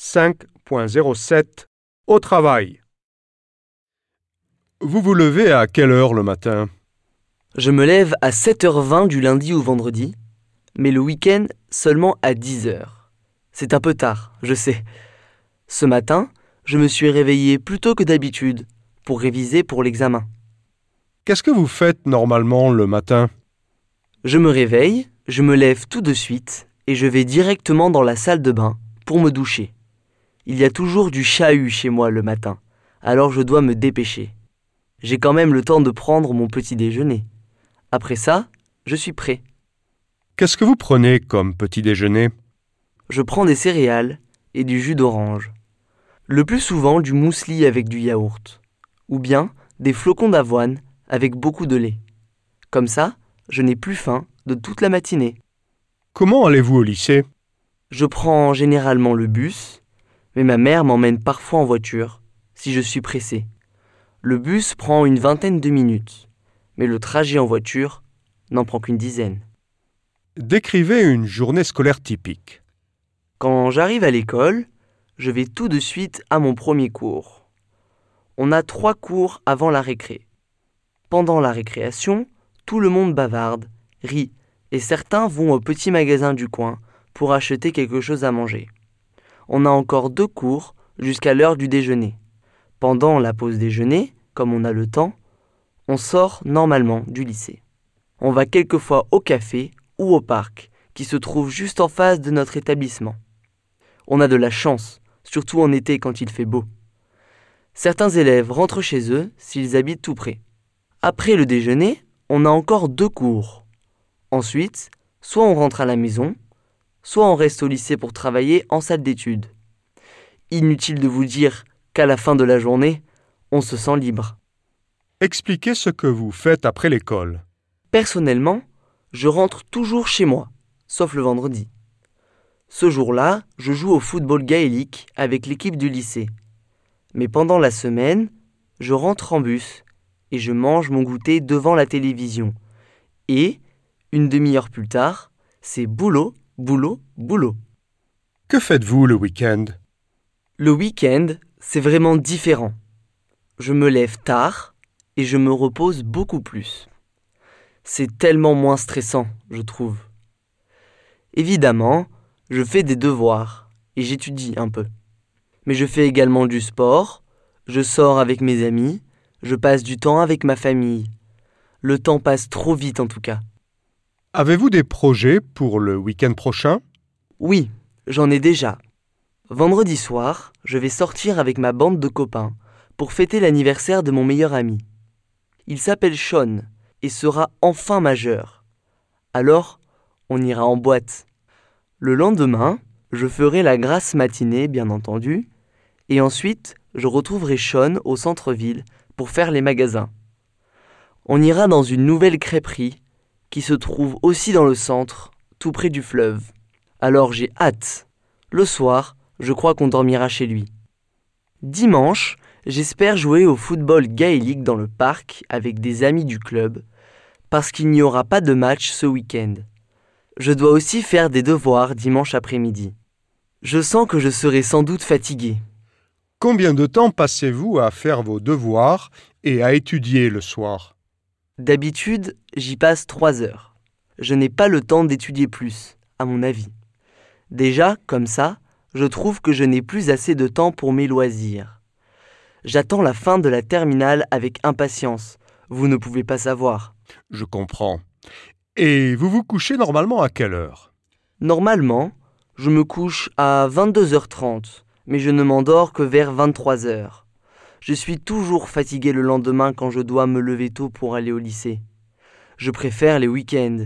5.07 Au travail. Vous vous levez à quelle heure le matin? Je me lève à 7h20 du lundi au vendredi, mais le week-end seulement à 10h. C'est un peu tard, je sais. Ce matin, je me suis réveillé plus tôt que d'habitude pour réviser pour l'examen. Qu'est-ce que vous faites normalement le matin? Je me réveille, je me lève tout de suite et je vais directement dans la salle de bain pour me doucher. Il y a toujours du chahut chez moi le matin, alors je dois me dépêcher. J'ai quand même le temps de prendre mon petit déjeuner. Après ça, je suis prêt. Qu'est-ce que vous prenez comme petit déjeuner? Je prends des céréales et du jus d'orange. Le plus souvent du muesli avec du yaourt. Ou bien des flocons d'avoine avec beaucoup de lait. Comme ça, je n'ai plus faim de toute la matinée. Comment allez-vous au lycée? Je prends généralement le bus, mais ma mère m'emmène parfois en voiture, si je suis pressé. Le bus prend une vingtaine de minutes, mais le trajet en voiture n'en prend qu'une dizaine. Décrivez une journée scolaire typique. Quand j'arrive à l'école, je vais tout de suite à mon premier cours. On a trois cours avant la récré. Pendant la récréation, tout le monde bavarde, rit, et certains vont au petit magasin du coin pour acheter quelque chose à manger. On a encore deux cours jusqu'à l'heure du déjeuner. Pendant la pause déjeuner, comme on a le temps, on sort normalement du lycée. On va quelquefois au café ou au parc, qui se trouve juste en face de notre établissement. On a de la chance, surtout en été quand il fait beau. Certains élèves rentrent chez eux s'ils habitent tout près. Après le déjeuner, on a encore deux cours. Ensuite, soit on rentre à la maison, soit on reste au lycée pour travailler en salle d'études. Inutile de vous dire qu'à la fin de la journée, on se sent libre. Expliquez ce que vous faites après l'école. Personnellement, je rentre toujours chez moi, sauf le vendredi. Ce jour-là, je joue au football gaélique avec l'équipe du lycée. Mais pendant la semaine, je rentre en bus et je mange mon goûter devant la télévision. Et, une demi-heure plus tard, c'est boulot, boulot, boulot. Que faites-vous le week-end? Le week-end, c'est vraiment différent. Je me lève tard et je me repose beaucoup plus. C'est tellement moins stressant, je trouve. Évidemment, je fais des devoirs et j'étudie un peu. Mais je fais également du sport, je sors avec mes amis, je passe du temps avec ma famille. Le temps passe trop vite en tout cas. Avez-vous des projets pour le week-end prochain? Oui, j'en ai déjà. Vendredi soir, je vais sortir avec ma bande de copains pour fêter l'anniversaire de mon meilleur ami. Il s'appelle Sean et sera enfin majeur. Alors, on ira en boîte. Le lendemain, je ferai la grasse matinée, bien entendu, et ensuite, je retrouverai Sean au centre-ville pour faire les magasins. On ira dans une nouvelle crêperie qui se trouve aussi dans le centre, tout près du fleuve. Alors j'ai hâte. Le soir, je crois qu'on dormira chez lui. Dimanche, j'espère jouer au football gaélique dans le parc avec des amis du club, parce qu'il n'y aura pas de match ce week-end. Je dois aussi faire des devoirs dimanche après-midi. Je sens que je serai sans doute fatigué. Combien de temps passez-vous à faire vos devoirs et à étudier le soir? D'habitude, j'y passe trois heures. Je n'ai pas le temps d'étudier plus, à mon avis. Déjà, comme ça, je trouve que je n'ai plus assez de temps pour mes loisirs. J'attends la fin de la terminale avec impatience. Vous ne pouvez pas savoir. Je comprends. Et vous vous couchez normalement à quelle heure? Normalement, je me couche à 22h30, mais je ne m'endors que vers 23h. Je suis toujours fatigué le lendemain quand je dois me lever tôt pour aller au lycée. Je préfère les week-ends.